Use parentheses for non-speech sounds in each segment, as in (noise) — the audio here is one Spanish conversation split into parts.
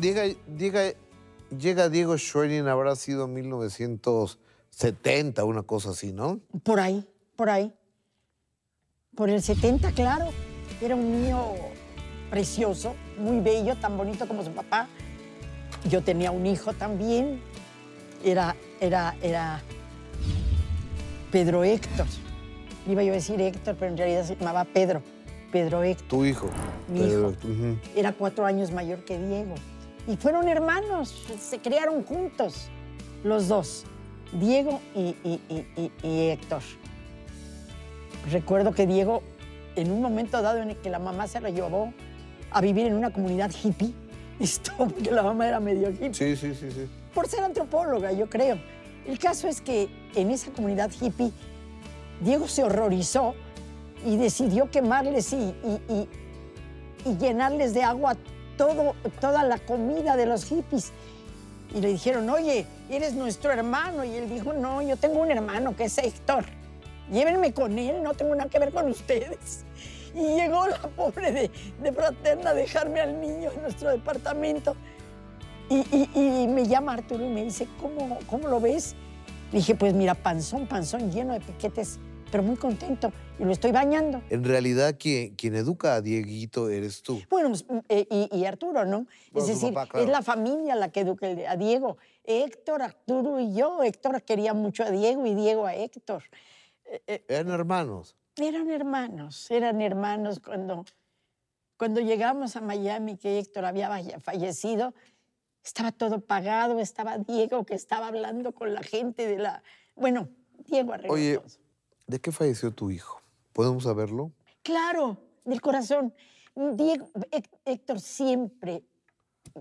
Llega, llega, llega Diego Schwenning, habrá sido 1970, una cosa así, ¿no? Por ahí, por ahí. Por el 70, claro. Era un niño precioso, muy bello, tan bonito como su papá. Yo tenía un hijo también. Era, era, era Pedro Héctor. Iba yo a decir Héctor, pero en realidad se llamaba Pedro. Pedro Héctor. Tu hijo. Mi Pedro, hijo. ujú. Era cuatro años mayor que Diego. Y fueron hermanos, se criaron juntos, los dos, Diego y, y- y- y- y Héctor. Recuerdo que Diego, en un momento dado en el que la mamá se lo llevó a vivir en una comunidad hippie, (laughs) esto porque la mamá era medio hippie, Sí, sí, sí, sí. por ser antropóloga, yo creo. El caso es que en esa comunidad hippie, Diego se horrorizó y decidió quemarles y- y llenarles de agua todo, toda la comida de los hippies. Y le dijeron, oye, eres nuestro hermano. Y él dijo, no, yo tengo un hermano que es Héctor. Llévenme con él, no tengo nada que ver con ustedes. Y llegó la pobre de, fraterna a dejarme al niño en nuestro departamento. Y, y- y me llama Arturo y me dice, ¿cómo, ¿cómo lo ves? Le dije, pues mira, panzón, panzón, lleno de piquetes, pero muy contento. Y lo estoy bañando. En realidad, quien, quien educa a Dieguito eres tú. Bueno, pues, eh, y, y Arturo, ¿no? Bueno, es decir, papá, claro. es la familia la que educa a Diego. Héctor, Arturo y yo. Héctor quería mucho a Diego y Diego a Héctor. Eran hermanos. Eran hermanos, eran hermanos cuando, cuando llegamos a Miami, que Héctor había fallecido, estaba todo pagado, estaba Diego que estaba hablando con la gente de la... Bueno, Diego arregló Oye, todo. ¿De qué falleció tu hijo? ¿Podemos saberlo? Claro, del corazón. Diego, Hé- Héctor siempre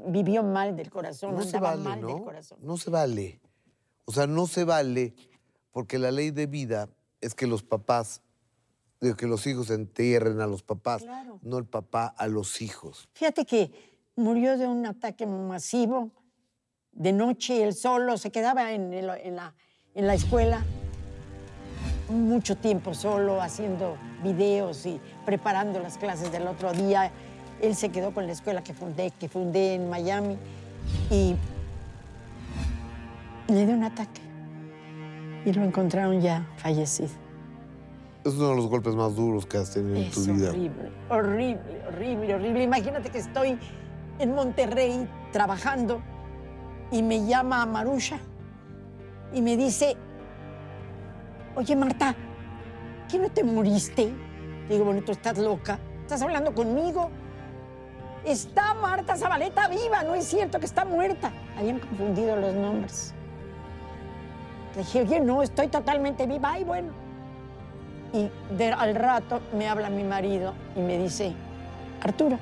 vivió mal del corazón, No se andaba vale, mal del ¿no? corazón. No se vale. O sea, no se vale porque la ley de vida es que los papás, que los hijos entierren a los papás, Claro. no el papá a los hijos. Fíjate que murió de un ataque masivo, de noche, él solo, se quedaba en, el- en la, en la escuela mucho tiempo solo, haciendo videos y preparando las clases del otro día. Él se quedó con la escuela que fundé, que fundé en Miami y le dio un ataque y lo encontraron ya fallecido. Es uno de los golpes más duros que has tenido en Es tu vida. horrible, horrible, horrible, horrible. Imagínate que estoy en Monterrey trabajando y me llama Marusha y me dice, oye Marta, ¿qué no te muriste? Digo, bueno, tú estás loca, estás hablando conmigo. Está Marta Zabaleta viva, no es cierto que está muerta. Habían confundido los nombres. Le dije, oye, no, estoy totalmente viva. Ay, bueno. Y al rato me habla mi marido y me dice, Arturo,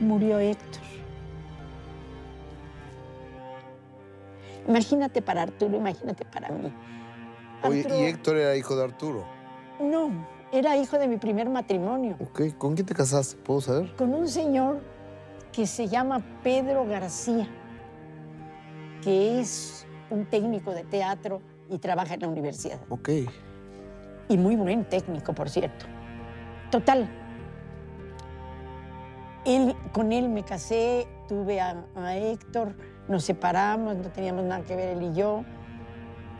murió Héctor. Imagínate para Arturo, imagínate para mí. Oye, Arturo- y Héctor era hijo de Arturo. No, era hijo de mi primer matrimonio, Ok, ¿con quién te casaste? ¿Puedo saber? con un señor que se llama Pedro García, que es un técnico de teatro y trabaja en la universidad. Ok. Y muy buen técnico, por cierto. Total. Él, con él me casé, tuve a, a Héctor, nos separamos, no teníamos nada que ver él y yo.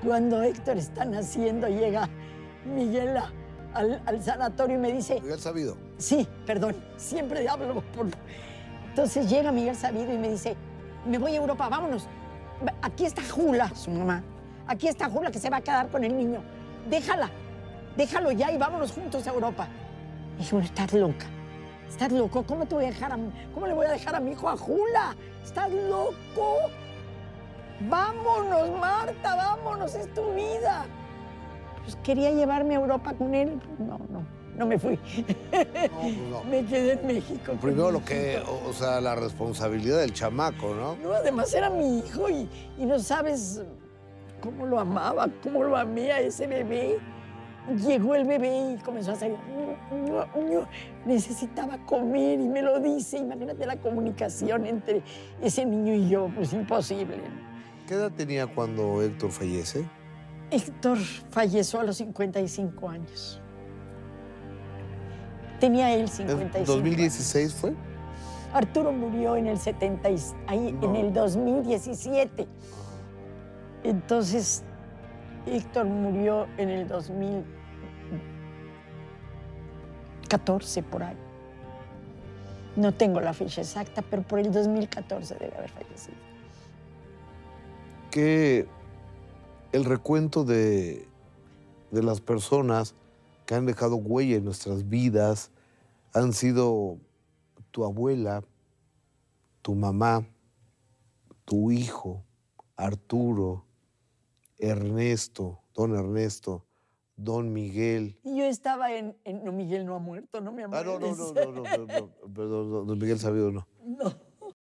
Cuando Héctor está naciendo, llega Miguel a- al, al sanatorio y me dice, Miguel Sabido. Sí, perdón, siempre hablo por... Entonces llega Miguel Sabido y me dice, me voy a Europa, vámonos. Aquí está Jula, su mamá. Aquí está Jula que se va a quedar con el niño. Déjala, déjalo ya y vámonos juntos a Europa. Y dije, bueno, estás loca. Estás loco, ¿cómo te voy a dejar a cómo le voy a dejar a mi hijo a Jula? Estás loco. Vámonos, Marta, vámonos, es tu vida. Pues quería llevarme a Europa con él. No, no, no me fui. No, pues no. (laughs) Me quedé en México. Primero lo que, o sea, la responsabilidad del chamaco, ¿no? No, además era mi hijo y, y no sabes cómo lo amaba, cómo lo amé a ese bebé. Llegó el bebé y comenzó a salir. Necesitaba comer y me lo dice. Imagínate la comunicación entre ese niño y yo, pues imposible. ¿Qué edad tenía cuando Héctor fallece? Héctor falleció a los 55 años. Tenía él ¿En 55 años. 2016 fue? Arturo murió en el 70, y- ahí, en el 2017. Entonces, Héctor murió en el 2014, por ahí. No tengo la fecha exacta, pero por el 2014 debe haber fallecido. Que el recuento de, de las personas que han dejado huella en nuestras vidas han sido tu abuela, tu mamá, tu hijo, Arturo, Ernesto, don Ernesto, don Miguel. Y yo estaba en, en- No, Miguel no ha muerto, no me ha Ah, no, no, (laughs) no, no, no, no, no, perdón, don Miguel Sabido no. no.